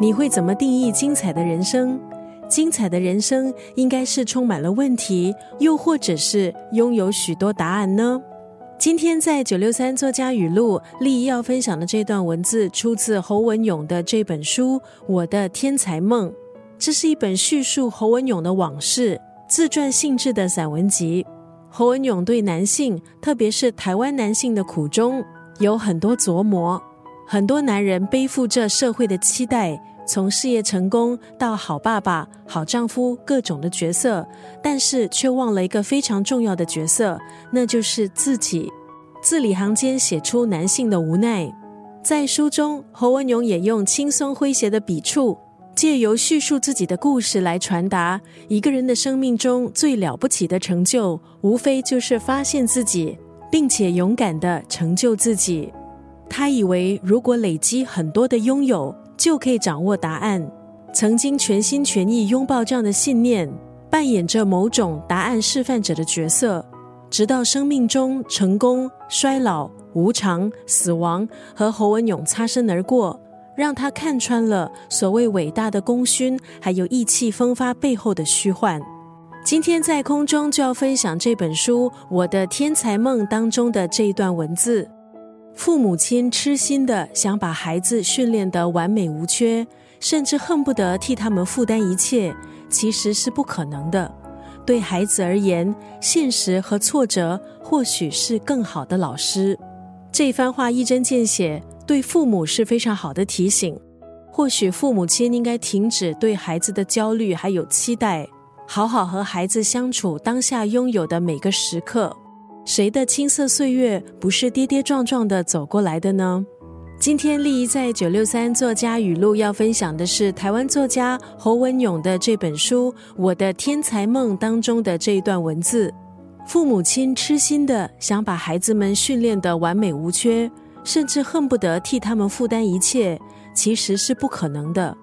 你会怎么定义精彩的人生？精彩的人生应该是充满了问题，又或者是拥有许多答案呢？今天在九六三作家语录，丽要分享的这段文字出自侯文勇的这本书《我的天才梦》。这是一本叙述侯文勇的往事、自传性质的散文集。侯文勇对男性，特别是台湾男性的苦衷，有很多琢磨。很多男人背负着社会的期待，从事业成功到好爸爸、好丈夫各种的角色，但是却忘了一个非常重要的角色，那就是自己。字里行间写出男性的无奈。在书中，侯文勇也用轻松诙谐的笔触，借由叙述自己的故事来传达：一个人的生命中最了不起的成就，无非就是发现自己，并且勇敢的成就自己。他以为，如果累积很多的拥有，就可以掌握答案。曾经全心全意拥抱这样的信念，扮演着某种答案示范者的角色，直到生命中成功、衰老、无常、死亡和侯文勇擦身而过，让他看穿了所谓伟大的功勋，还有意气风发背后的虚幻。今天在空中就要分享这本书《我的天才梦》当中的这一段文字。父母亲痴心的想把孩子训练得完美无缺，甚至恨不得替他们负担一切，其实是不可能的。对孩子而言，现实和挫折或许是更好的老师。这番话一针见血，对父母是非常好的提醒。或许父母亲应该停止对孩子的焦虑还有期待，好好和孩子相处当下拥有的每个时刻。谁的青涩岁月不是跌跌撞撞的走过来的呢？今天丽姨在九六三作家语录要分享的是台湾作家侯文勇的这本书《我的天才梦》当中的这一段文字：父母亲痴心的想把孩子们训练的完美无缺，甚至恨不得替他们负担一切，其实是不可能的。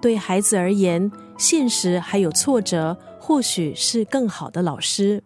对孩子而言，现实还有挫折，或许是更好的老师。